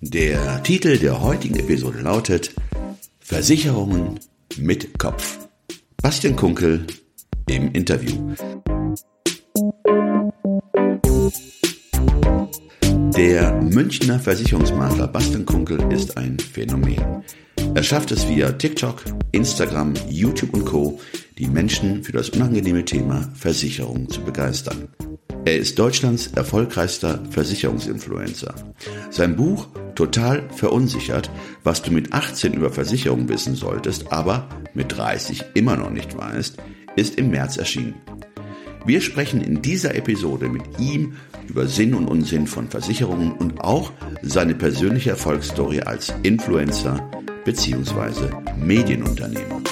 Der Titel der heutigen Episode lautet Versicherungen mit Kopf. Bastian Kunkel im Interview. Der Münchner Versicherungsmakler Bastian Kunkel ist ein Phänomen. Er schafft es via TikTok, Instagram, YouTube und Co., die Menschen für das unangenehme Thema Versicherung zu begeistern. Er ist Deutschlands erfolgreichster Versicherungsinfluencer. Sein Buch Total verunsichert, was du mit 18 über Versicherung wissen solltest, aber mit 30 immer noch nicht weißt, ist im März erschienen. Wir sprechen in dieser Episode mit ihm über Sinn und Unsinn von Versicherungen und auch seine persönliche Erfolgsstory als Influencer bzw. Medienunternehmer.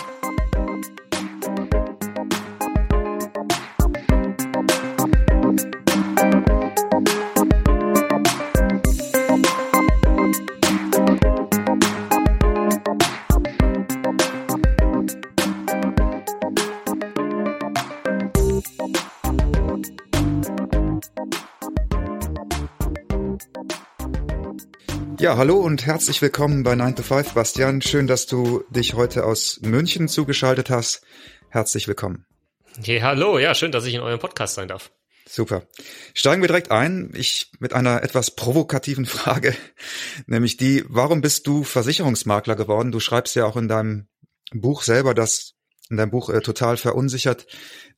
Ja, hallo und herzlich willkommen bei 9 to 5, Bastian. Schön, dass du dich heute aus München zugeschaltet hast. Herzlich willkommen. Ja, hallo, ja, schön, dass ich in eurem Podcast sein darf. Super. Steigen wir direkt ein. Ich mit einer etwas provokativen Frage, nämlich die, warum bist du Versicherungsmakler geworden? Du schreibst ja auch in deinem Buch selber, dass in deinem Buch äh, total verunsichert,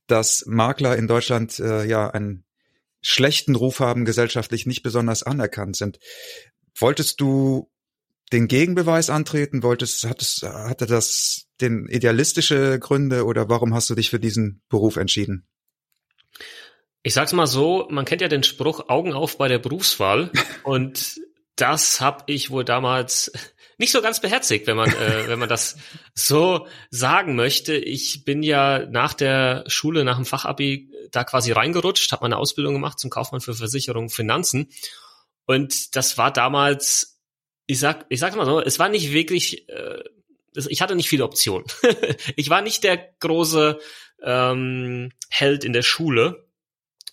dass Makler in Deutschland äh, ja einen schlechten Ruf haben, gesellschaftlich nicht besonders anerkannt sind. Wolltest du den Gegenbeweis antreten? Wolltest, hattest, hatte das den idealistische Gründe oder warum hast du dich für diesen Beruf entschieden? Ich sag's mal so, man kennt ja den Spruch Augen auf bei der Berufswahl und das habe ich wohl damals nicht so ganz beherzigt, wenn man äh, wenn man das so sagen möchte. Ich bin ja nach der Schule, nach dem Fachabi da quasi reingerutscht, habe meine Ausbildung gemacht zum Kaufmann für Versicherung, Finanzen und das war damals, ich sag, ich sag's mal so, es war nicht wirklich, äh, ich hatte nicht viele Optionen. ich war nicht der große ähm, Held in der Schule,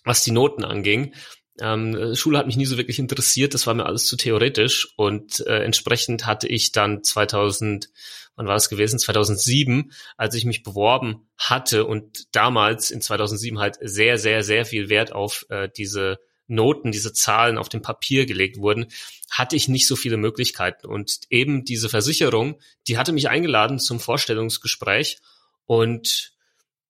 was die Noten anging. Ähm, Schule hat mich nie so wirklich interessiert, das war mir alles zu theoretisch und äh, entsprechend hatte ich dann 2000, wann war das gewesen? 2007, als ich mich beworben hatte und damals in 2007 halt sehr, sehr, sehr viel Wert auf äh, diese Noten, diese Zahlen auf dem Papier gelegt wurden, hatte ich nicht so viele Möglichkeiten. Und eben diese Versicherung, die hatte mich eingeladen zum Vorstellungsgespräch und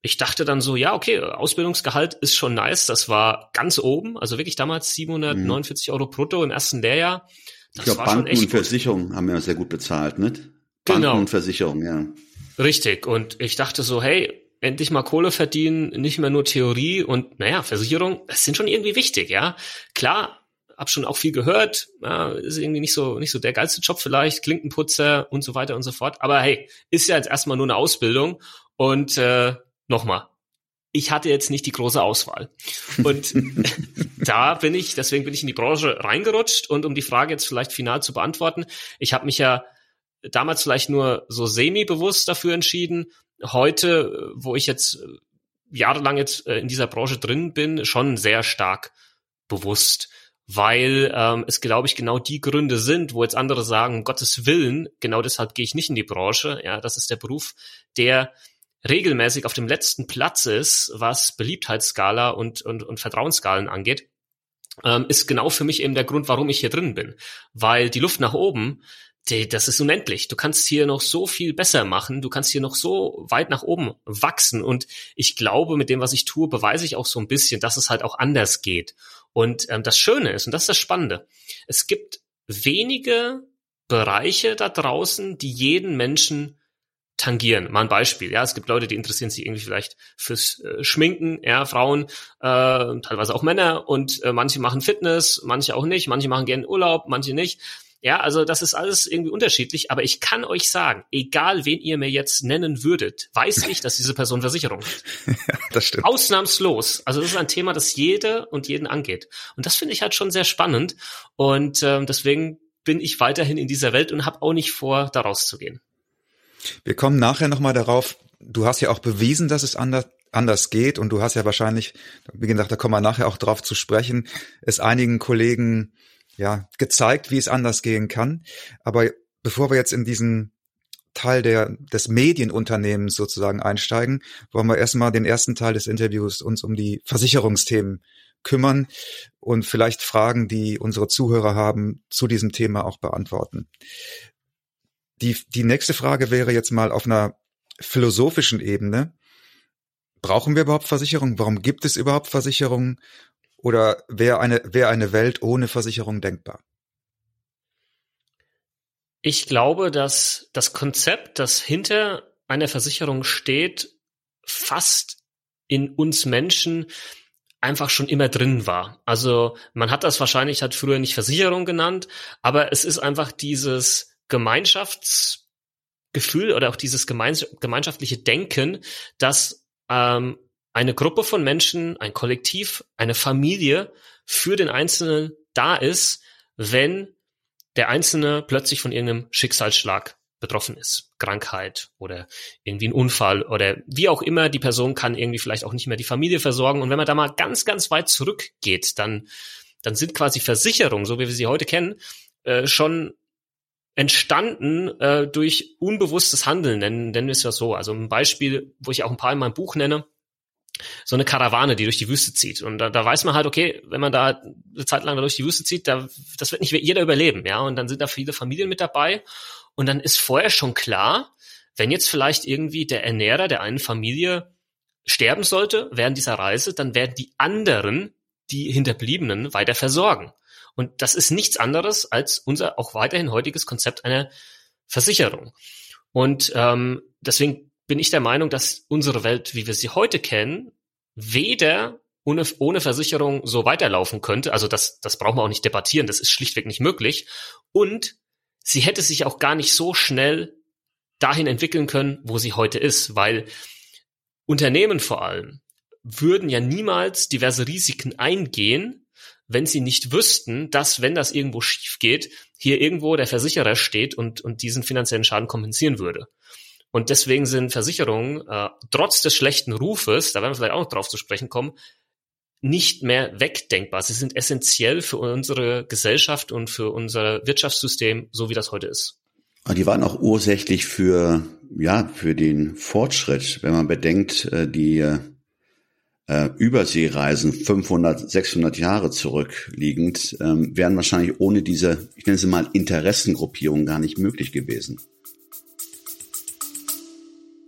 ich dachte dann so, ja, okay, Ausbildungsgehalt ist schon nice. Das war ganz oben, also wirklich damals 749 mhm. Euro brutto im ersten Lehrjahr. Das ich glaube, Banken und Versicherungen haben ja sehr gut bezahlt, nicht? Banken genau. und Versicherungen, ja. Richtig. Und ich dachte so, hey, endlich mal Kohle verdienen, nicht mehr nur Theorie und naja, Versicherung, das sind schon irgendwie wichtig, ja. Klar, hab schon auch viel gehört, ja, ist irgendwie nicht so, nicht so der geilste Job vielleicht, Klinkenputzer und so weiter und so fort. Aber hey, ist ja jetzt erstmal nur eine Ausbildung und äh, nochmal, ich hatte jetzt nicht die große Auswahl. Und da bin ich, deswegen bin ich in die Branche reingerutscht und um die Frage jetzt vielleicht final zu beantworten, ich habe mich ja damals vielleicht nur so semi-bewusst dafür entschieden, heute, wo ich jetzt äh, jahrelang jetzt äh, in dieser Branche drin bin, schon sehr stark bewusst, weil ähm, es, glaube ich, genau die Gründe sind, wo jetzt andere sagen, um Gottes Willen, genau deshalb gehe ich nicht in die Branche. Ja, das ist der Beruf, der regelmäßig auf dem letzten Platz ist, was Beliebtheitsskala und, und, und Vertrauensskalen angeht, ähm, ist genau für mich eben der Grund, warum ich hier drin bin. Weil die Luft nach oben die, das ist unendlich. Du kannst hier noch so viel besser machen. Du kannst hier noch so weit nach oben wachsen. Und ich glaube, mit dem, was ich tue, beweise ich auch so ein bisschen, dass es halt auch anders geht. Und ähm, das Schöne ist, und das ist das Spannende, es gibt wenige Bereiche da draußen, die jeden Menschen tangieren. Mal ein Beispiel. Ja, es gibt Leute, die interessieren sich irgendwie vielleicht fürs äh, Schminken, ja, Frauen, äh, teilweise auch Männer und äh, manche machen Fitness, manche auch nicht, manche machen gerne Urlaub, manche nicht. Ja, also das ist alles irgendwie unterschiedlich, aber ich kann euch sagen, egal wen ihr mir jetzt nennen würdet, weiß ich, dass diese Person Versicherung hat. ja, das stimmt. Ausnahmslos. Also das ist ein Thema, das jede und jeden angeht. Und das finde ich halt schon sehr spannend. Und ähm, deswegen bin ich weiterhin in dieser Welt und habe auch nicht vor, da rauszugehen. Wir kommen nachher nochmal darauf, du hast ja auch bewiesen, dass es anders, anders geht und du hast ja wahrscheinlich, wie gesagt, da kommen wir nachher auch drauf zu sprechen, es einigen Kollegen ja gezeigt, wie es anders gehen kann. Aber bevor wir jetzt in diesen Teil der, des Medienunternehmens sozusagen einsteigen, wollen wir erstmal den ersten Teil des Interviews uns um die Versicherungsthemen kümmern und vielleicht Fragen, die unsere Zuhörer haben, zu diesem Thema auch beantworten. Die, die nächste Frage wäre jetzt mal auf einer philosophischen Ebene. Brauchen wir überhaupt Versicherung? Warum gibt es überhaupt Versicherungen? Oder wäre eine, wäre eine Welt ohne Versicherung denkbar? Ich glaube, dass das Konzept, das hinter einer Versicherung steht, fast in uns Menschen einfach schon immer drin war. Also man hat das wahrscheinlich hat früher nicht Versicherung genannt, aber es ist einfach dieses Gemeinschaftsgefühl oder auch dieses gemeinschaftliche Denken, dass ähm, eine Gruppe von Menschen, ein Kollektiv, eine Familie für den Einzelnen da ist, wenn der Einzelne plötzlich von irgendeinem Schicksalsschlag betroffen ist. Krankheit oder irgendwie ein Unfall oder wie auch immer, die Person kann irgendwie vielleicht auch nicht mehr die Familie versorgen. Und wenn man da mal ganz, ganz weit zurückgeht, dann, dann sind quasi Versicherungen, so wie wir sie heute kennen, äh, schon entstanden äh, durch unbewusstes Handeln, nennen, nennen wir es ja so. Also ein Beispiel, wo ich auch ein paar in meinem Buch nenne, so eine Karawane, die durch die Wüste zieht. Und da, da weiß man halt, okay, wenn man da eine Zeit lang durch die Wüste zieht, da, das wird nicht jeder überleben, ja. Und dann sind da viele Familien mit dabei. Und dann ist vorher schon klar, wenn jetzt vielleicht irgendwie der Ernährer der einen Familie sterben sollte während dieser Reise, dann werden die anderen, die Hinterbliebenen, weiter versorgen. Und das ist nichts anderes als unser auch weiterhin heutiges Konzept einer Versicherung. Und ähm, deswegen bin ich der Meinung, dass unsere Welt, wie wir sie heute kennen, weder ohne, ohne Versicherung so weiterlaufen könnte. Also das, das brauchen wir auch nicht debattieren, das ist schlichtweg nicht möglich. Und sie hätte sich auch gar nicht so schnell dahin entwickeln können, wo sie heute ist, weil Unternehmen vor allem würden ja niemals diverse Risiken eingehen, wenn sie nicht wüssten, dass, wenn das irgendwo schief geht, hier irgendwo der Versicherer steht und, und diesen finanziellen Schaden kompensieren würde. Und deswegen sind Versicherungen, äh, trotz des schlechten Rufes, da werden wir vielleicht auch noch drauf zu sprechen kommen, nicht mehr wegdenkbar. Sie sind essentiell für unsere Gesellschaft und für unser Wirtschaftssystem, so wie das heute ist. Die waren auch ursächlich für, ja, für den Fortschritt, wenn man bedenkt, äh, die äh, Überseereisen 500, 600 Jahre zurückliegend, ähm, wären wahrscheinlich ohne diese, ich nenne sie mal Interessengruppierung gar nicht möglich gewesen.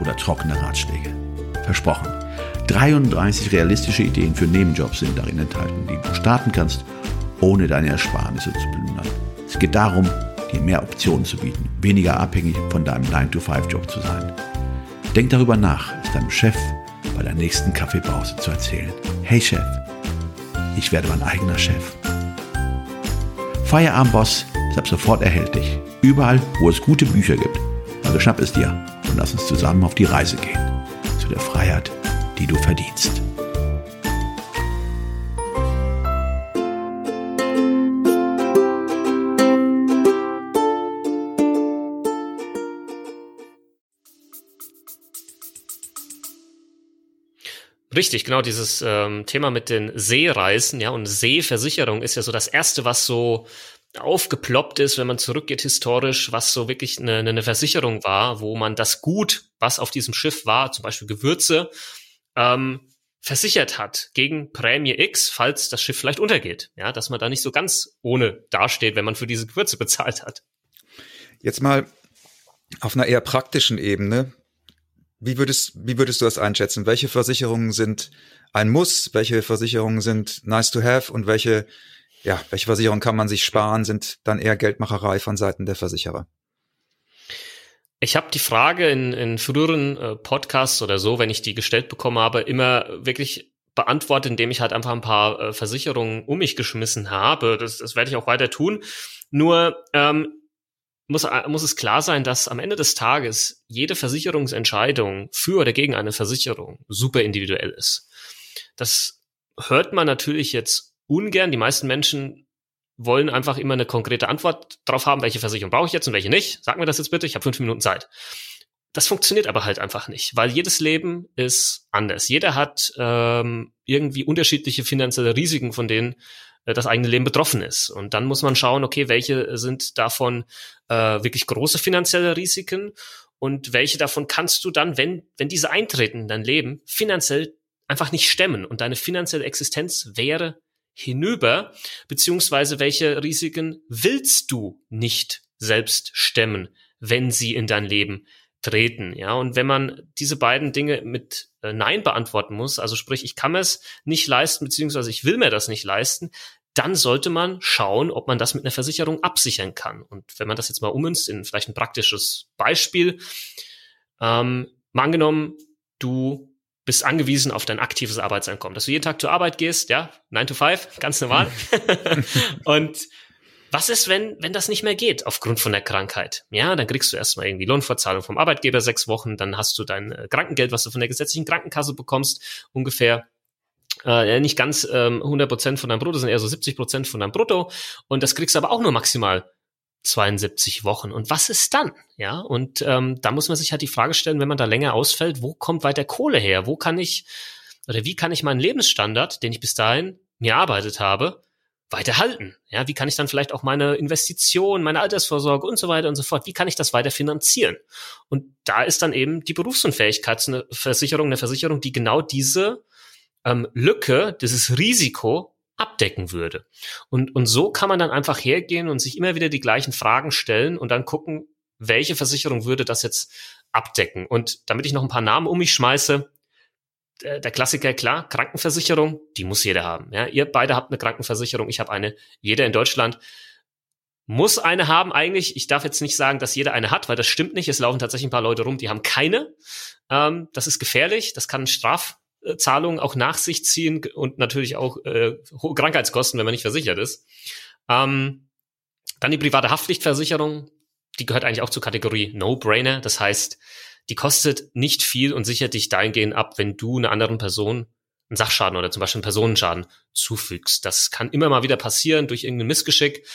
oder trockene Ratschläge. Versprochen. 33 realistische Ideen für Nebenjobs sind darin enthalten, die du starten kannst, ohne deine Ersparnisse zu plündern. Es geht darum, dir mehr Optionen zu bieten, weniger abhängig von deinem 9-to-5-Job zu sein. Denk darüber nach, es deinem Chef bei der nächsten Kaffeepause zu erzählen. Hey Chef, ich werde mein eigener Chef. Feierabendboss ist ab sofort erhältlich. Überall, wo es gute Bücher gibt. Also schnapp es dir und lass uns zusammen auf die Reise gehen. Zu der Freiheit, die du verdienst. Richtig, genau dieses ähm, Thema mit den Seereisen, ja, und Seeversicherung ist ja so das erste, was so aufgeploppt ist, wenn man zurückgeht historisch, was so wirklich eine, eine Versicherung war, wo man das Gut, was auf diesem Schiff war, zum Beispiel Gewürze, ähm, versichert hat gegen Prämie X, falls das Schiff vielleicht untergeht. Ja, dass man da nicht so ganz ohne dasteht, wenn man für diese Gewürze bezahlt hat. Jetzt mal auf einer eher praktischen Ebene. Wie würdest, wie würdest du das einschätzen? Welche Versicherungen sind ein Muss? Welche Versicherungen sind nice to have? Und welche, ja, welche Versicherungen kann man sich sparen? Sind dann eher Geldmacherei von Seiten der Versicherer? Ich habe die Frage in, in früheren äh, Podcasts oder so, wenn ich die gestellt bekommen habe, immer wirklich beantwortet, indem ich halt einfach ein paar äh, Versicherungen um mich geschmissen habe. Das, das werde ich auch weiter tun. Nur ähm, muss, äh, muss es klar sein, dass am Ende des Tages jede Versicherungsentscheidung für oder gegen eine Versicherung super individuell ist. Das hört man natürlich jetzt ungern. Die meisten Menschen wollen einfach immer eine konkrete Antwort drauf haben, welche Versicherung brauche ich jetzt und welche nicht. Sag mir das jetzt bitte, ich habe fünf Minuten Zeit. Das funktioniert aber halt einfach nicht, weil jedes Leben ist anders. Jeder hat ähm, irgendwie unterschiedliche finanzielle Risiken, von denen äh, das eigene Leben betroffen ist. Und dann muss man schauen, okay, welche sind davon äh, wirklich große finanzielle Risiken und welche davon kannst du dann, wenn, wenn diese eintreten in dein Leben, finanziell einfach nicht stemmen und deine finanzielle Existenz wäre hinüber, beziehungsweise welche Risiken willst du nicht selbst stemmen, wenn sie in dein Leben treten, ja. Und wenn man diese beiden Dinge mit äh, Nein beantworten muss, also sprich, ich kann es nicht leisten, beziehungsweise ich will mir das nicht leisten, dann sollte man schauen, ob man das mit einer Versicherung absichern kann. Und wenn man das jetzt mal ummünzt in vielleicht ein praktisches Beispiel, ähm, mal angenommen, du bist angewiesen auf dein aktives Arbeitseinkommen, dass du jeden Tag zur Arbeit gehst, ja, 9 to 5, ganz normal. und was ist, wenn, wenn das nicht mehr geht aufgrund von der Krankheit? Ja, dann kriegst du erstmal irgendwie Lohnfortzahlung vom Arbeitgeber sechs Wochen, dann hast du dein äh, Krankengeld, was du von der gesetzlichen Krankenkasse bekommst, ungefähr äh, nicht ganz ähm, 100% von deinem Brutto, sondern eher so 70% von deinem Brutto. Und das kriegst du aber auch nur maximal 72 Wochen. Und was ist dann? Ja, und ähm, da muss man sich halt die Frage stellen, wenn man da länger ausfällt, wo kommt weiter Kohle her? Wo kann ich oder wie kann ich meinen Lebensstandard, den ich bis dahin mir erarbeitet habe, weiter halten? Ja, wie kann ich dann vielleicht auch meine Investition, meine Altersvorsorge und so weiter und so fort, wie kann ich das weiter finanzieren? Und da ist dann eben die Berufsunfähigkeitsversicherung eine Versicherung, die genau diese ähm, Lücke, dieses Risiko abdecken würde. Und, und so kann man dann einfach hergehen und sich immer wieder die gleichen Fragen stellen und dann gucken, welche Versicherung würde das jetzt abdecken. Und damit ich noch ein paar Namen um mich schmeiße, der, der Klassiker, klar, Krankenversicherung, die muss jeder haben. Ja, ihr beide habt eine Krankenversicherung, ich habe eine. Jeder in Deutschland muss eine haben eigentlich. Ich darf jetzt nicht sagen, dass jeder eine hat, weil das stimmt nicht. Es laufen tatsächlich ein paar Leute rum, die haben keine. Ähm, das ist gefährlich. Das kann Straf, Zahlungen auch nach sich ziehen und natürlich auch äh, hohe Krankheitskosten, wenn man nicht versichert ist. Ähm, dann die private Haftpflichtversicherung, die gehört eigentlich auch zur Kategorie No-Brainer. Das heißt, die kostet nicht viel und sichert dich dahingehend ab, wenn du einer anderen Person einen Sachschaden oder zum Beispiel einen Personenschaden zufügst. Das kann immer mal wieder passieren durch irgendein Missgeschick.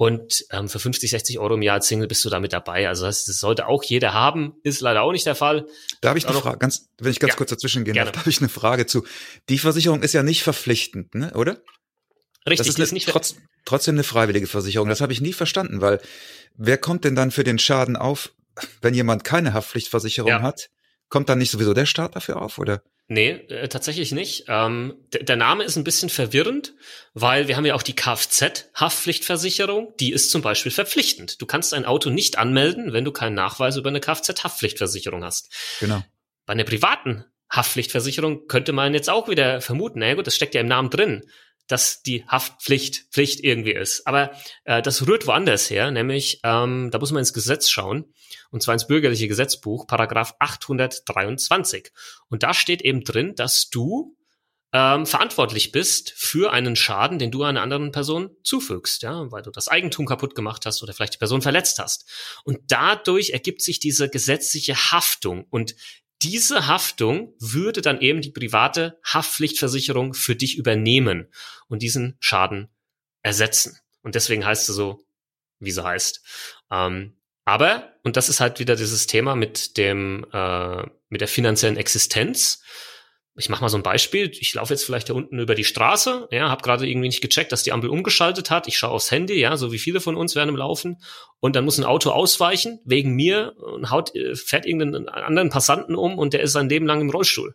Und ähm, für 50, 60 Euro im Jahr als Single bist du damit dabei. Also das, das sollte auch jeder haben, ist leider auch nicht der Fall. Da habe ich eine Frage, ganz, wenn ich ganz ja, kurz dazwischen gehen darf, da habe ich eine Frage zu. Die Versicherung ist ja nicht verpflichtend, ne? oder? Richtig, das ist, eine, ist nicht trotz, trotzdem eine freiwillige Versicherung. Das habe ich nie verstanden, weil wer kommt denn dann für den Schaden auf, wenn jemand keine Haftpflichtversicherung ja. hat? Kommt dann nicht sowieso der Staat dafür auf, oder? Nee, äh, tatsächlich nicht. Ähm, der Name ist ein bisschen verwirrend, weil wir haben ja auch die Kfz-Haftpflichtversicherung, die ist zum Beispiel verpflichtend. Du kannst ein Auto nicht anmelden, wenn du keinen Nachweis über eine Kfz-Haftpflichtversicherung hast. Genau. Bei einer privaten Haftpflichtversicherung könnte man jetzt auch wieder vermuten, na gut, das steckt ja im Namen drin, dass die Haftpflicht Pflicht irgendwie ist. Aber äh, das rührt woanders her, nämlich ähm, da muss man ins Gesetz schauen und zwar ins bürgerliche Gesetzbuch, Paragraph 823. Und da steht eben drin, dass du ähm, verantwortlich bist für einen Schaden, den du einer anderen Person zufügst, ja, weil du das Eigentum kaputt gemacht hast oder vielleicht die Person verletzt hast. Und dadurch ergibt sich diese gesetzliche Haftung und diese Haftung würde dann eben die private Haftpflichtversicherung für dich übernehmen und diesen Schaden ersetzen. Und deswegen heißt es so, wie sie heißt. Ähm, aber, und das ist halt wieder dieses Thema mit dem, äh, mit der finanziellen Existenz. Ich mache mal so ein Beispiel. Ich laufe jetzt vielleicht da unten über die Straße, ja, habe gerade irgendwie nicht gecheckt, dass die Ampel umgeschaltet hat. Ich schaue aufs Handy, ja, so wie viele von uns werden im Laufen. Und dann muss ein Auto ausweichen wegen mir und haut, äh, fährt irgendeinen anderen Passanten um und der ist sein Leben lang im Rollstuhl.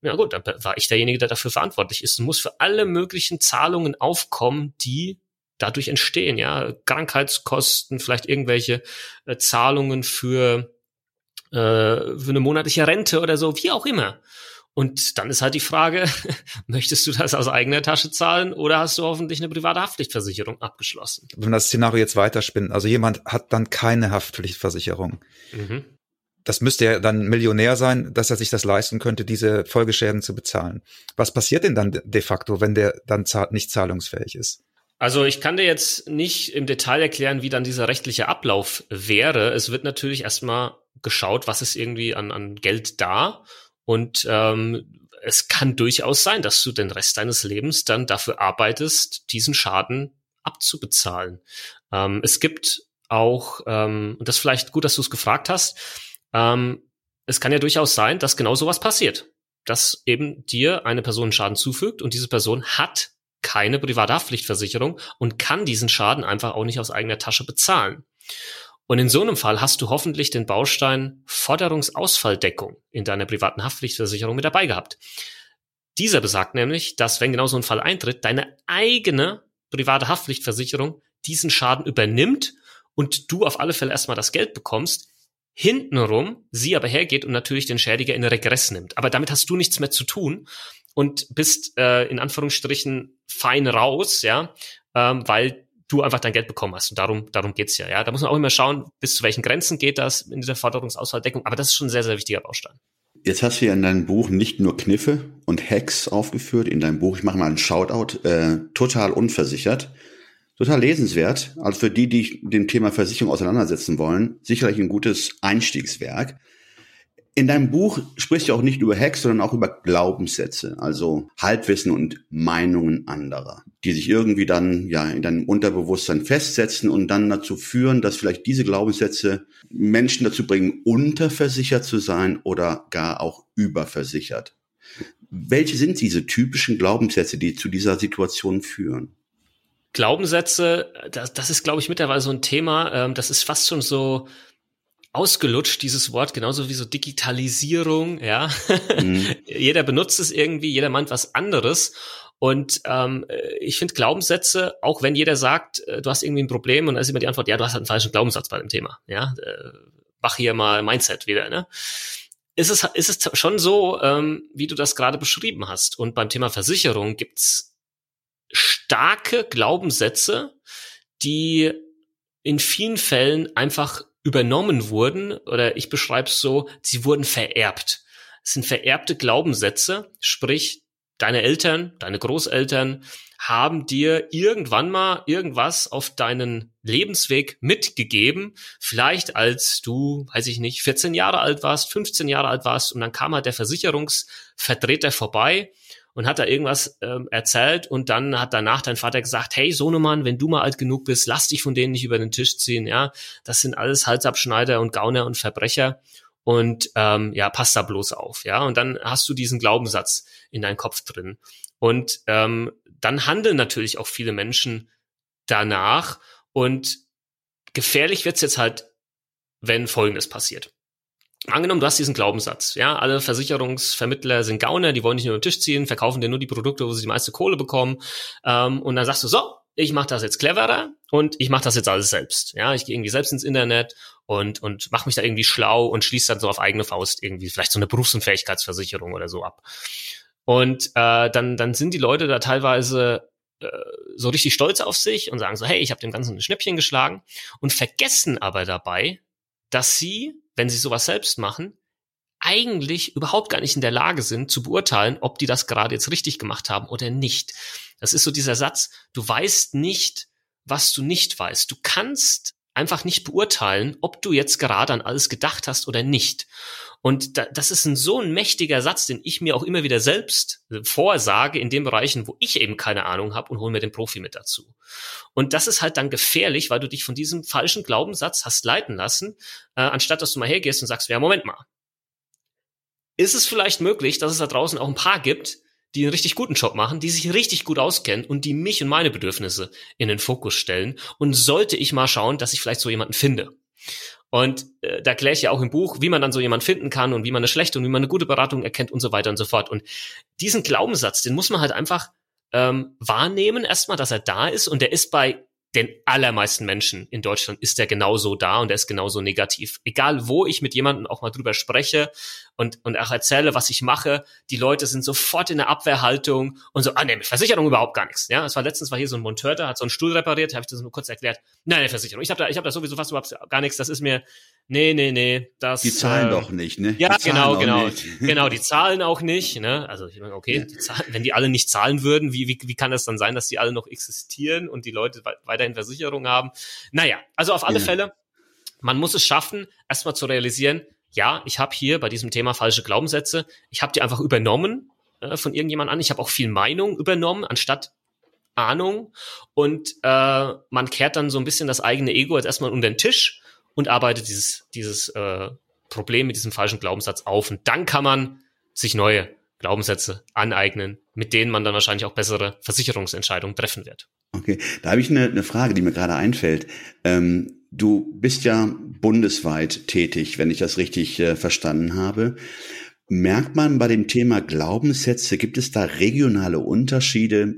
Ja gut, dann war ich derjenige, der dafür verantwortlich ist und muss für alle möglichen Zahlungen aufkommen, die dadurch entstehen, ja, Krankheitskosten, vielleicht irgendwelche äh, Zahlungen für, äh, für eine monatliche Rente oder so, wie auch immer. Und dann ist halt die Frage, möchtest du das aus eigener Tasche zahlen oder hast du hoffentlich eine private Haftpflichtversicherung abgeschlossen? Wenn wir das Szenario jetzt weiterspinnen, also jemand hat dann keine Haftpflichtversicherung. Mhm. Das müsste ja dann Millionär sein, dass er sich das leisten könnte, diese Folgeschäden zu bezahlen. Was passiert denn dann de facto, wenn der dann nicht zahlungsfähig ist? Also ich kann dir jetzt nicht im Detail erklären, wie dann dieser rechtliche Ablauf wäre. Es wird natürlich erstmal geschaut, was ist irgendwie an, an Geld da und ähm, es kann durchaus sein, dass du den Rest deines Lebens dann dafür arbeitest, diesen Schaden abzubezahlen. Ähm, es gibt auch, ähm, und das ist vielleicht gut, dass du es gefragt hast, ähm, es kann ja durchaus sein, dass genau sowas passiert. Dass eben dir eine Person Schaden zufügt und diese Person hat keine Privathaftpflichtversicherung und kann diesen Schaden einfach auch nicht aus eigener Tasche bezahlen. Und in so einem Fall hast du hoffentlich den Baustein Forderungsausfalldeckung in deiner privaten Haftpflichtversicherung mit dabei gehabt. Dieser besagt nämlich, dass wenn genau so ein Fall eintritt, deine eigene private Haftpflichtversicherung diesen Schaden übernimmt und du auf alle Fälle erstmal das Geld bekommst, hintenrum sie aber hergeht und natürlich den Schädiger in Regress nimmt. Aber damit hast du nichts mehr zu tun und bist äh, in Anführungsstrichen fein raus, ja, ähm, weil du einfach dein Geld bekommen hast. Und darum, darum geht's ja. Ja, da muss man auch immer schauen, bis zu welchen Grenzen geht das in dieser Forderungsausfalldeckung. Aber das ist schon ein sehr, sehr wichtiger Baustein. Jetzt hast du ja in deinem Buch nicht nur Kniffe und Hacks aufgeführt. In deinem Buch, ich mache mal einen Shoutout, äh, total unversichert. Total lesenswert. Also für die, die dem Thema Versicherung auseinandersetzen wollen, sicherlich ein gutes Einstiegswerk. In deinem Buch sprichst du auch nicht über Hacks, sondern auch über Glaubenssätze, also Halbwissen und Meinungen anderer, die sich irgendwie dann ja in deinem Unterbewusstsein festsetzen und dann dazu führen, dass vielleicht diese Glaubenssätze Menschen dazu bringen, unterversichert zu sein oder gar auch überversichert. Welche sind diese typischen Glaubenssätze, die zu dieser Situation führen? Glaubensätze, das, das ist, glaube ich, mittlerweile so ein Thema, ähm, das ist fast schon so ausgelutscht, dieses Wort, genauso wie so Digitalisierung, ja. Mhm. jeder benutzt es irgendwie, jeder meint was anderes. Und ähm, ich finde Glaubenssätze, auch wenn jeder sagt, äh, du hast irgendwie ein Problem und dann ist immer die Antwort, ja, du hast halt einen falschen Glaubenssatz bei dem Thema. Ja, äh, mach hier mal Mindset wieder, ne? Ist es, ist es schon so, ähm, wie du das gerade beschrieben hast. Und beim Thema Versicherung gibt's starke Glaubenssätze, die in vielen Fällen einfach übernommen wurden, oder ich beschreibe es so, sie wurden vererbt. Es sind vererbte Glaubenssätze, sprich, deine Eltern, deine Großeltern haben dir irgendwann mal irgendwas auf deinen Lebensweg mitgegeben, vielleicht als du, weiß ich nicht, 14 Jahre alt warst, 15 Jahre alt warst und dann kam halt der Versicherungsvertreter vorbei und hat da irgendwas ähm, erzählt und dann hat danach dein Vater gesagt, hey Sohnemann, wenn du mal alt genug bist, lass dich von denen nicht über den Tisch ziehen, ja, das sind alles Halsabschneider und Gauner und Verbrecher und ähm, ja, pass da bloß auf, ja, und dann hast du diesen Glaubenssatz in deinem Kopf drin. Und ähm, dann handeln natürlich auch viele Menschen danach und gefährlich wird's jetzt halt, wenn Folgendes passiert. Angenommen, du hast diesen Glaubenssatz, ja, alle Versicherungsvermittler sind Gauner, die wollen nicht nur den Tisch ziehen, verkaufen dir nur die Produkte, wo sie die meiste Kohle bekommen. Ähm, und dann sagst du, so, ich mache das jetzt cleverer und ich mache das jetzt alles selbst. Ja, ich gehe irgendwie selbst ins Internet und und mache mich da irgendwie schlau und schließe dann so auf eigene Faust irgendwie vielleicht so eine Berufsunfähigkeitsversicherung oder so ab. Und äh, dann dann sind die Leute da teilweise äh, so richtig stolz auf sich und sagen so, hey, ich habe dem Ganzen ein Schnäppchen geschlagen und vergessen aber dabei, dass sie wenn sie sowas selbst machen, eigentlich überhaupt gar nicht in der Lage sind zu beurteilen, ob die das gerade jetzt richtig gemacht haben oder nicht. Das ist so dieser Satz, du weißt nicht, was du nicht weißt. Du kannst einfach nicht beurteilen, ob du jetzt gerade an alles gedacht hast oder nicht. Und da, das ist ein so ein mächtiger Satz, den ich mir auch immer wieder selbst vorsage in den Bereichen, wo ich eben keine Ahnung habe und hole mir den Profi mit dazu. Und das ist halt dann gefährlich, weil du dich von diesem falschen Glaubenssatz hast leiten lassen, äh, anstatt dass du mal hergehst und sagst, ja, Moment mal. ist es vielleicht möglich, dass es da draußen auch ein paar gibt, die einen richtig guten Job machen, die sich richtig gut auskennen und die mich und meine Bedürfnisse in den Fokus stellen. Und sollte ich mal schauen, dass ich vielleicht so jemanden finde. Und äh, da kläre ich ja auch im Buch, wie man dann so jemanden finden kann und wie man eine schlechte und wie man eine gute Beratung erkennt und so weiter und so fort. Und diesen Glaubenssatz, den muss man halt einfach ähm, wahrnehmen, erstmal, dass er da ist. Und der ist bei den allermeisten Menschen in Deutschland ist der genauso da und er ist genauso negativ. Egal wo ich mit jemandem auch mal drüber spreche und, und auch erzähle, was ich mache, die Leute sind sofort in der Abwehrhaltung und so, ah nee, mit Versicherung überhaupt gar nichts. Ja, es war letztens war hier so ein Monteur, der hat so einen Stuhl repariert, habe ich das nur kurz erklärt. Nein, nee, Versicherung. Ich habe da, ich habe da sowieso fast überhaupt gar nichts. Das ist mir, nee, nee, nee, das. Die zahlen äh, doch nicht, ne? Ja, genau, genau, genau. Die zahlen auch nicht, ne? Also ich meine, okay, die zahlen, wenn die alle nicht zahlen würden, wie, wie, wie kann das dann sein, dass die alle noch existieren und die Leute weiterhin Versicherung haben? Naja, also auf alle ja. Fälle, man muss es schaffen, erstmal zu realisieren, ja, ich habe hier bei diesem Thema falsche Glaubenssätze, ich habe die einfach übernommen äh, von irgendjemand an. Ich habe auch viel Meinung übernommen, anstatt Ahnung. Und äh, man kehrt dann so ein bisschen das eigene Ego jetzt erstmal unter den Tisch und arbeitet dieses, dieses äh, Problem mit diesem falschen Glaubenssatz auf. Und dann kann man sich neue Glaubenssätze aneignen, mit denen man dann wahrscheinlich auch bessere Versicherungsentscheidungen treffen wird. Okay, da habe ich eine, eine Frage, die mir gerade einfällt. Ähm, Du bist ja bundesweit tätig, wenn ich das richtig äh, verstanden habe. Merkt man bei dem Thema Glaubenssätze, gibt es da regionale Unterschiede?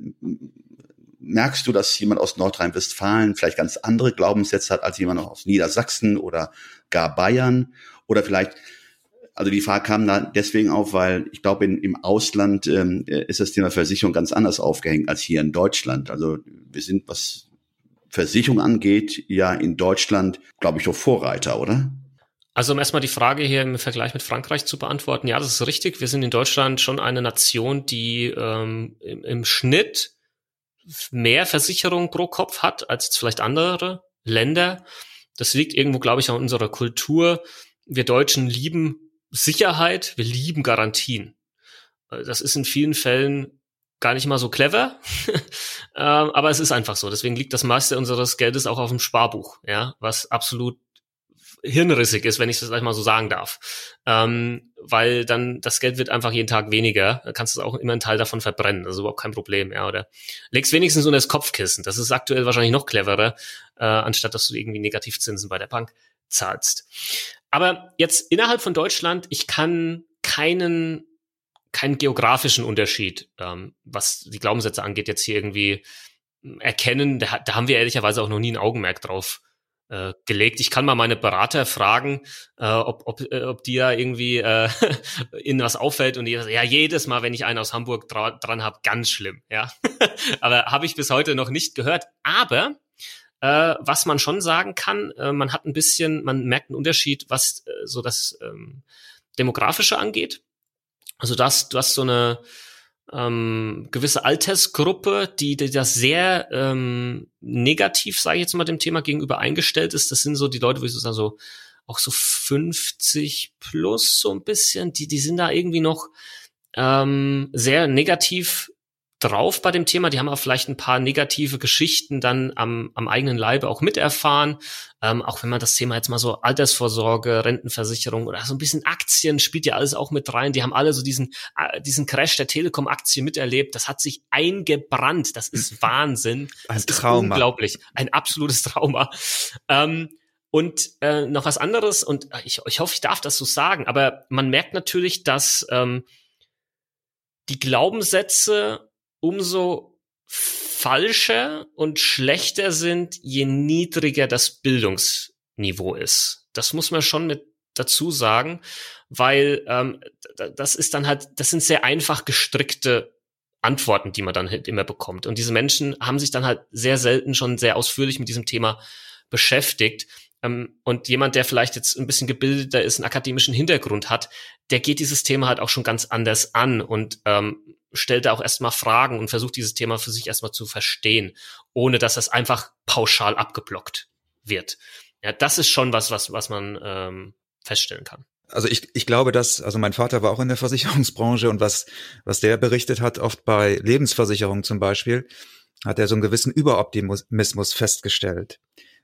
Merkst du, dass jemand aus Nordrhein-Westfalen vielleicht ganz andere Glaubenssätze hat als jemand aus Niedersachsen oder gar Bayern? Oder vielleicht, also die Frage kam da deswegen auf, weil ich glaube, im Ausland ähm, ist das Thema Versicherung ganz anders aufgehängt als hier in Deutschland. Also wir sind, was Versicherung angeht, ja in Deutschland, glaube ich, auch Vorreiter, oder? Also um erstmal die Frage hier im Vergleich mit Frankreich zu beantworten, ja, das ist richtig. Wir sind in Deutschland schon eine Nation, die ähm, im, im Schnitt mehr Versicherung pro Kopf hat als vielleicht andere Länder. Das liegt irgendwo, glaube ich, an unserer Kultur. Wir Deutschen lieben Sicherheit, wir lieben Garantien. Äh, das ist in vielen Fällen gar nicht mal so clever, ähm, aber es ist einfach so. Deswegen liegt das meiste unseres Geldes auch auf dem Sparbuch, ja, was absolut hirnrissig ist, wenn ich das gleich mal so sagen darf. Ähm, weil dann das Geld wird einfach jeden Tag weniger. Da kannst du auch immer einen Teil davon verbrennen. Das ist überhaupt kein Problem, ja. Oder legst wenigstens so das Kopfkissen. Das ist aktuell wahrscheinlich noch cleverer, äh, anstatt dass du irgendwie Negativzinsen bei der Bank zahlst. Aber jetzt innerhalb von Deutschland, ich kann keinen keinen geografischen Unterschied, ähm, was die Glaubenssätze angeht, jetzt hier irgendwie hm, erkennen. Da, da haben wir ehrlicherweise auch noch nie ein Augenmerk drauf äh, gelegt. Ich kann mal meine Berater fragen, äh, ob, ob, äh, ob die ja irgendwie äh, ihnen was auffällt und die sagen, ja, jedes Mal, wenn ich einen aus Hamburg dra dran habe, ganz schlimm, ja. Aber habe ich bis heute noch nicht gehört. Aber äh, was man schon sagen kann, äh, man hat ein bisschen, man merkt einen Unterschied, was äh, so das ähm, Demografische angeht. Also das, du hast so eine ähm, gewisse Altersgruppe, die, die das sehr ähm, negativ, sage ich jetzt mal, dem Thema gegenüber eingestellt ist. Das sind so die Leute, wo ich so sage, so auch so 50 plus so ein bisschen, die, die sind da irgendwie noch ähm, sehr negativ drauf bei dem Thema. Die haben auch vielleicht ein paar negative Geschichten dann am, am eigenen Leibe auch miterfahren. Ähm, auch wenn man das Thema jetzt mal so Altersvorsorge, Rentenversicherung oder so ein bisschen Aktien spielt ja alles auch mit rein. Die haben alle so diesen, äh, diesen Crash der Telekom-Aktie miterlebt. Das hat sich eingebrannt. Das ist Wahnsinn. Ein das Trauma. Ist unglaublich. Ein absolutes Trauma. Ähm, und äh, noch was anderes, und ich, ich hoffe, ich darf das so sagen, aber man merkt natürlich, dass ähm, die Glaubenssätze umso falscher und schlechter sind, je niedriger das Bildungsniveau ist. Das muss man schon mit dazu sagen, weil ähm, das ist dann halt, das sind sehr einfach gestrickte Antworten, die man dann halt immer bekommt. Und diese Menschen haben sich dann halt sehr selten schon sehr ausführlich mit diesem Thema beschäftigt. Ähm, und jemand, der vielleicht jetzt ein bisschen gebildeter ist, einen akademischen Hintergrund hat, der geht dieses Thema halt auch schon ganz anders an und ähm, stellt da auch erstmal Fragen und versucht dieses Thema für sich erstmal zu verstehen, ohne dass das einfach pauschal abgeblockt wird. Ja, das ist schon was, was, was man ähm, feststellen kann. Also ich, ich glaube, dass, also mein Vater war auch in der Versicherungsbranche und was, was der berichtet hat, oft bei Lebensversicherungen zum Beispiel, hat er so einen gewissen Überoptimismus festgestellt.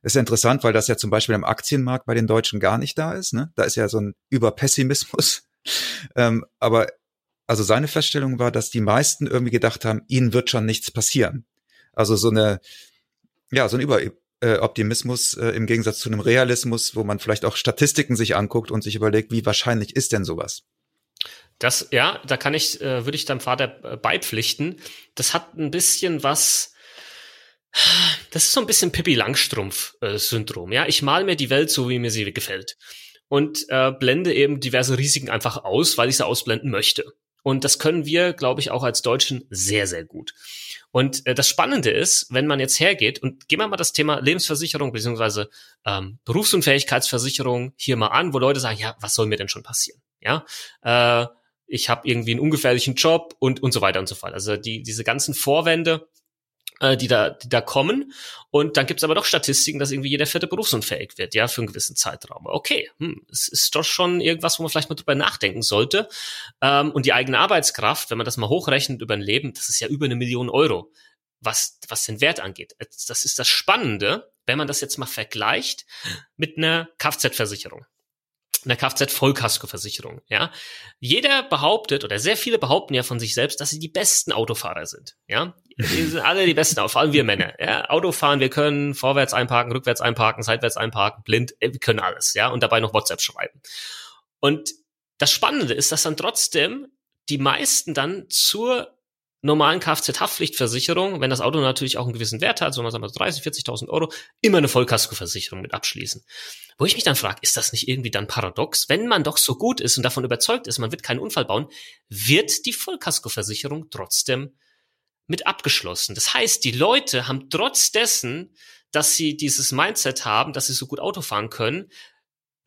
Ist interessant, weil das ja zum Beispiel am Aktienmarkt bei den Deutschen gar nicht da ist. Ne? Da ist ja so ein Überpessimismus ähm, aber also seine Feststellung war, dass die meisten irgendwie gedacht haben, ihnen wird schon nichts passieren. Also so eine, ja, so ein Überoptimismus äh, im Gegensatz zu einem Realismus, wo man vielleicht auch Statistiken sich anguckt und sich überlegt, wie wahrscheinlich ist denn sowas? Das, ja, da kann ich, äh, würde ich deinem Vater äh, beipflichten. Das hat ein bisschen was, das ist so ein bisschen Pippi Langstrumpf-Syndrom. Ja, ich mal mir die Welt so, wie mir sie gefällt. Und äh, blende eben diverse Risiken einfach aus, weil ich sie ausblenden möchte. Und das können wir, glaube ich, auch als Deutschen sehr, sehr gut. Und äh, das Spannende ist, wenn man jetzt hergeht und gehen wir mal das Thema Lebensversicherung beziehungsweise ähm, Berufsunfähigkeitsversicherung hier mal an, wo Leute sagen, ja, was soll mir denn schon passieren? Ja, äh, ich habe irgendwie einen ungefährlichen Job und und so weiter und so fort. Also die diese ganzen Vorwände, äh, die da die da kommen und dann gibt's aber doch Statistiken, dass irgendwie jeder vierte berufsunfähig wird, ja, für einen gewissen Zeitraum. Okay, hm, es ist doch schon irgendwas, wo man vielleicht mal drüber nachdenken sollte. Ähm, und die eigene Arbeitskraft, wenn man das mal hochrechnet über ein Leben, das ist ja über eine Million Euro, was was den Wert angeht. Das ist das Spannende, wenn man das jetzt mal vergleicht mit einer Kfz-Versicherung einer Kfz-Vollkaskoversicherung. Ja, jeder behauptet oder sehr viele behaupten ja von sich selbst, dass sie die besten Autofahrer sind. Ja, wir sind alle die besten, vor allem wir Männer. Ja, Autofahren, wir können vorwärts einparken, rückwärts einparken, seitwärts einparken, blind, äh, wir können alles. Ja, und dabei noch WhatsApp schreiben. Und das Spannende ist, dass dann trotzdem die meisten dann zur normalen Kfz-Haftpflichtversicherung, wenn das Auto natürlich auch einen gewissen Wert hat, so mal 30, 40.000 Euro, immer eine Vollkaskoversicherung mit abschließen. Wo ich mich dann frage, ist das nicht irgendwie dann paradox? Wenn man doch so gut ist und davon überzeugt ist, man wird keinen Unfall bauen, wird die Vollkaskoversicherung trotzdem mit abgeschlossen. Das heißt, die Leute haben trotz dessen, dass sie dieses Mindset haben, dass sie so gut Auto fahren können,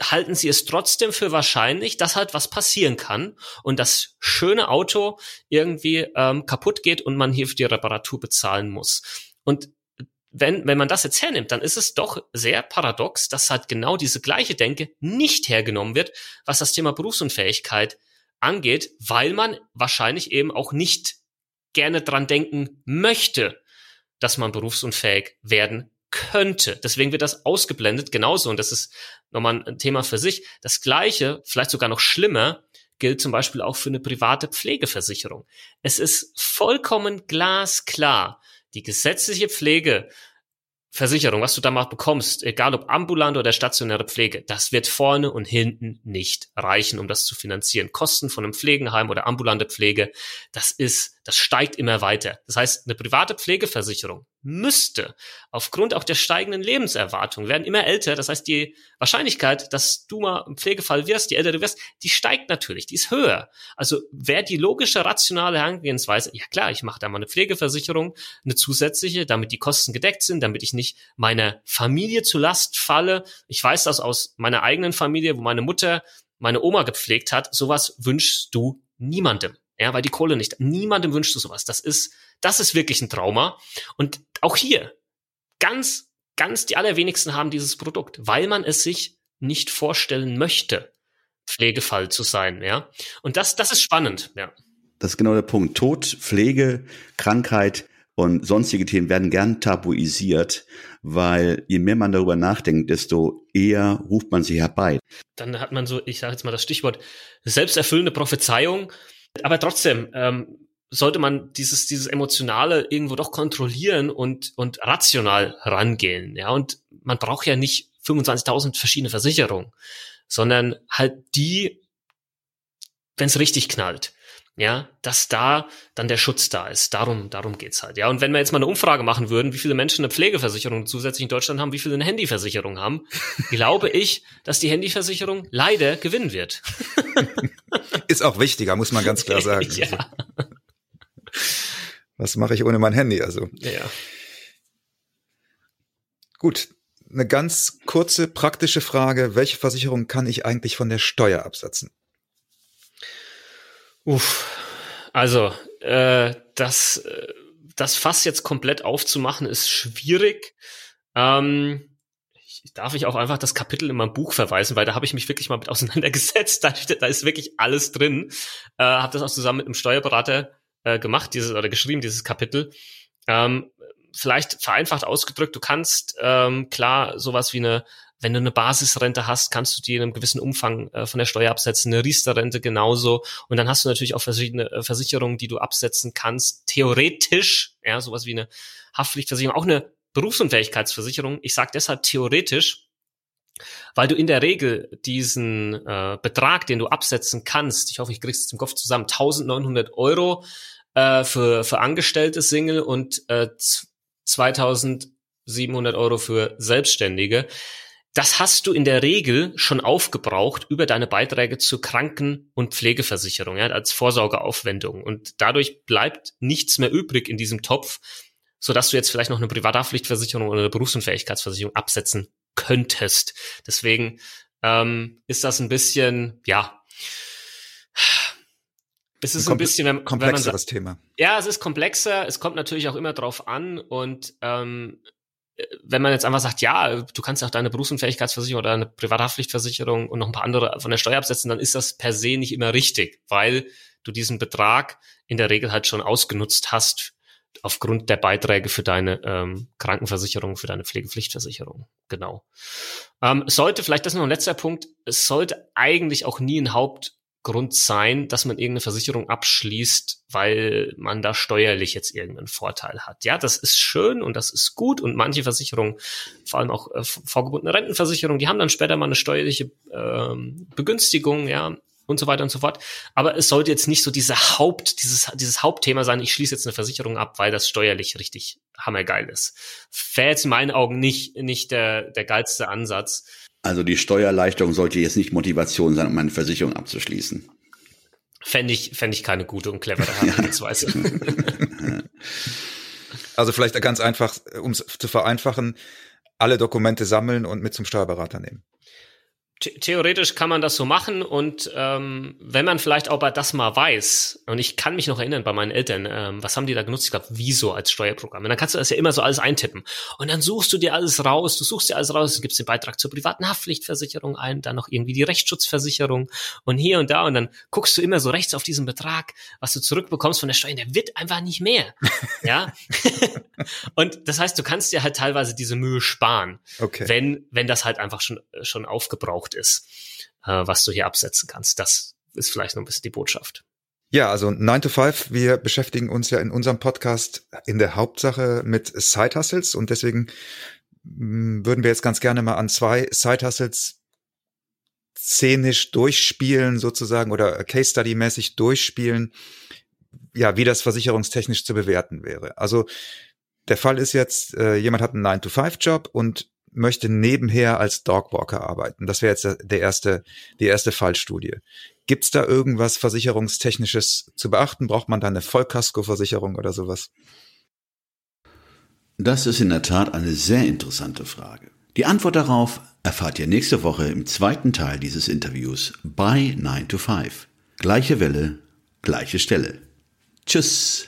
halten sie es trotzdem für wahrscheinlich, dass halt was passieren kann und das schöne Auto irgendwie ähm, kaputt geht und man hier für die Reparatur bezahlen muss. Und wenn, wenn man das jetzt hernimmt, dann ist es doch sehr paradox, dass halt genau diese gleiche Denke nicht hergenommen wird, was das Thema Berufsunfähigkeit angeht, weil man wahrscheinlich eben auch nicht gerne dran denken möchte, dass man berufsunfähig werden könnte. Deswegen wird das ausgeblendet, genauso, und das ist nochmal ein Thema für sich. Das Gleiche, vielleicht sogar noch schlimmer, gilt zum Beispiel auch für eine private Pflegeversicherung. Es ist vollkommen glasklar, die gesetzliche Pflege Versicherung, was du da mal bekommst, egal ob ambulant oder stationäre Pflege, das wird vorne und hinten nicht reichen, um das zu finanzieren. Kosten von einem Pflegenheim oder ambulante Pflege, das ist, das steigt immer weiter. Das heißt, eine private Pflegeversicherung müsste aufgrund auch der steigenden Lebenserwartung werden immer älter. Das heißt, die Wahrscheinlichkeit, dass du mal im Pflegefall wirst, die älter du wirst, die steigt natürlich, die ist höher. Also wäre die logische, rationale Herangehensweise, ja klar, ich mache da mal eine Pflegeversicherung, eine zusätzliche, damit die Kosten gedeckt sind, damit ich nicht meiner Familie zu Last falle. Ich weiß das aus meiner eigenen Familie, wo meine Mutter meine Oma gepflegt hat. Sowas wünschst du niemandem. Ja, weil die Kohle nicht. Niemandem wünschst du sowas. Das ist, das ist wirklich ein Trauma. Und auch hier, ganz, ganz die allerwenigsten haben dieses Produkt, weil man es sich nicht vorstellen möchte, Pflegefall zu sein, ja. Und das, das ist spannend, ja. Das ist genau der Punkt. Tod, Pflege, Krankheit und sonstige Themen werden gern tabuisiert, weil je mehr man darüber nachdenkt, desto eher ruft man sie herbei. Dann hat man so, ich sage jetzt mal das Stichwort, selbsterfüllende Prophezeiung. Aber trotzdem, ähm, sollte man dieses, dieses Emotionale irgendwo doch kontrollieren und, und rational rangehen. Ja, und man braucht ja nicht 25.000 verschiedene Versicherungen, sondern halt die, wenn es richtig knallt. Ja, dass da dann der Schutz da ist. Darum, darum geht's halt. Ja, und wenn wir jetzt mal eine Umfrage machen würden, wie viele Menschen eine Pflegeversicherung zusätzlich in Deutschland haben, wie viele eine Handyversicherung haben, glaube ich, dass die Handyversicherung leider gewinnen wird. Ist auch wichtiger, muss man ganz klar sagen. ja. Was mache ich ohne mein Handy? Also. Ja. Gut. Eine ganz kurze praktische Frage. Welche Versicherung kann ich eigentlich von der Steuer absetzen? Uff. Also, äh, das, äh, das Fass jetzt komplett aufzumachen, ist schwierig. Ähm, darf ich auch einfach das Kapitel in meinem Buch verweisen, weil da habe ich mich wirklich mal mit auseinandergesetzt. Da, da ist wirklich alles drin. Äh, habe das auch zusammen mit einem Steuerberater äh, gemacht, dieses oder geschrieben, dieses Kapitel. Ähm, vielleicht vereinfacht ausgedrückt, du kannst ähm, klar sowas wie eine wenn du eine Basisrente hast, kannst du die in einem gewissen Umfang äh, von der Steuer absetzen, eine Riester-Rente genauso. Und dann hast du natürlich auch verschiedene äh, Versicherungen, die du absetzen kannst. Theoretisch, ja, sowas wie eine Haftpflichtversicherung, auch eine Berufsunfähigkeitsversicherung. Ich sage deshalb theoretisch, weil du in der Regel diesen äh, Betrag, den du absetzen kannst, ich hoffe, ich krieg's zum Kopf zusammen, 1900 Euro äh, für, für angestellte Single und äh, 2700 Euro für Selbstständige. Das hast du in der Regel schon aufgebraucht über deine Beiträge zur Kranken- und Pflegeversicherung, ja, als Vorsorgeaufwendung. Und dadurch bleibt nichts mehr übrig in diesem Topf, so dass du jetzt vielleicht noch eine Privathaftpflichtversicherung oder eine Berufsunfähigkeitsversicherung absetzen könntest. Deswegen ähm, ist das ein bisschen, ja, es ist ein, ein bisschen, wenn, komplexeres wenn man Thema. Ja, es ist komplexer. Es kommt natürlich auch immer drauf an und ähm, wenn man jetzt einfach sagt, ja, du kannst auch deine Berufsunfähigkeitsversicherung oder eine Privathaftpflichtversicherung und noch ein paar andere von der Steuer absetzen, dann ist das per se nicht immer richtig, weil du diesen Betrag in der Regel halt schon ausgenutzt hast aufgrund der Beiträge für deine ähm, Krankenversicherung, für deine Pflegepflichtversicherung. Genau. Ähm, sollte, vielleicht das noch ein letzter Punkt, es sollte eigentlich auch nie ein Hauptgrund sein, dass man irgendeine Versicherung abschließt, weil man da steuerlich jetzt irgendeinen Vorteil hat. Ja, das ist schön und das ist gut und manche Versicherungen, vor allem auch äh, vorgebundene Rentenversicherungen, die haben dann später mal eine steuerliche ähm, Begünstigung, ja, und so weiter und so fort. Aber es sollte jetzt nicht so diese Haupt, dieses, dieses Hauptthema sein, ich schließe jetzt eine Versicherung ab, weil das steuerlich richtig hammergeil ist. Wäre jetzt in meinen Augen nicht, nicht der, der geilste Ansatz. Also die Steuererleichterung sollte jetzt nicht Motivation sein, um eine Versicherung abzuschließen. Fände ich, fände ich keine gute und clevere Herangehensweise. also vielleicht ganz einfach, um es zu vereinfachen, alle Dokumente sammeln und mit zum Steuerberater nehmen theoretisch kann man das so machen und ähm, wenn man vielleicht aber das mal weiß, und ich kann mich noch erinnern bei meinen Eltern, ähm, was haben die da genutzt? Ich glaube, Wieso als Steuerprogramm. Und dann kannst du das ja immer so alles eintippen. Und dann suchst du dir alles raus, du suchst dir alles raus, du gibst den Beitrag zur privaten Haftpflichtversicherung ein, dann noch irgendwie die Rechtsschutzversicherung und hier und da und dann guckst du immer so rechts auf diesen Betrag, was du zurückbekommst von der Steuer, der wird einfach nicht mehr. ja. und das heißt, du kannst dir halt teilweise diese Mühe sparen, okay. wenn, wenn das halt einfach schon, schon aufgebraucht Produkt ist, äh, was du hier absetzen kannst. Das ist vielleicht noch ein bisschen die Botschaft. Ja, also 9 to 5, wir beschäftigen uns ja in unserem Podcast in der Hauptsache mit Side Hustles und deswegen mm, würden wir jetzt ganz gerne mal an zwei Side Hustles szenisch durchspielen sozusagen oder Case Study mäßig durchspielen, ja, wie das versicherungstechnisch zu bewerten wäre. Also der Fall ist jetzt, äh, jemand hat einen 9 to 5 Job und möchte nebenher als Dogwalker arbeiten. Das wäre jetzt der erste, die erste Fallstudie. Gibt es da irgendwas versicherungstechnisches zu beachten? Braucht man da eine Vollkaskoversicherung oder sowas? Das ist in der Tat eine sehr interessante Frage. Die Antwort darauf erfahrt ihr nächste Woche im zweiten Teil dieses Interviews bei 9 to 5. Gleiche Welle, gleiche Stelle. Tschüss.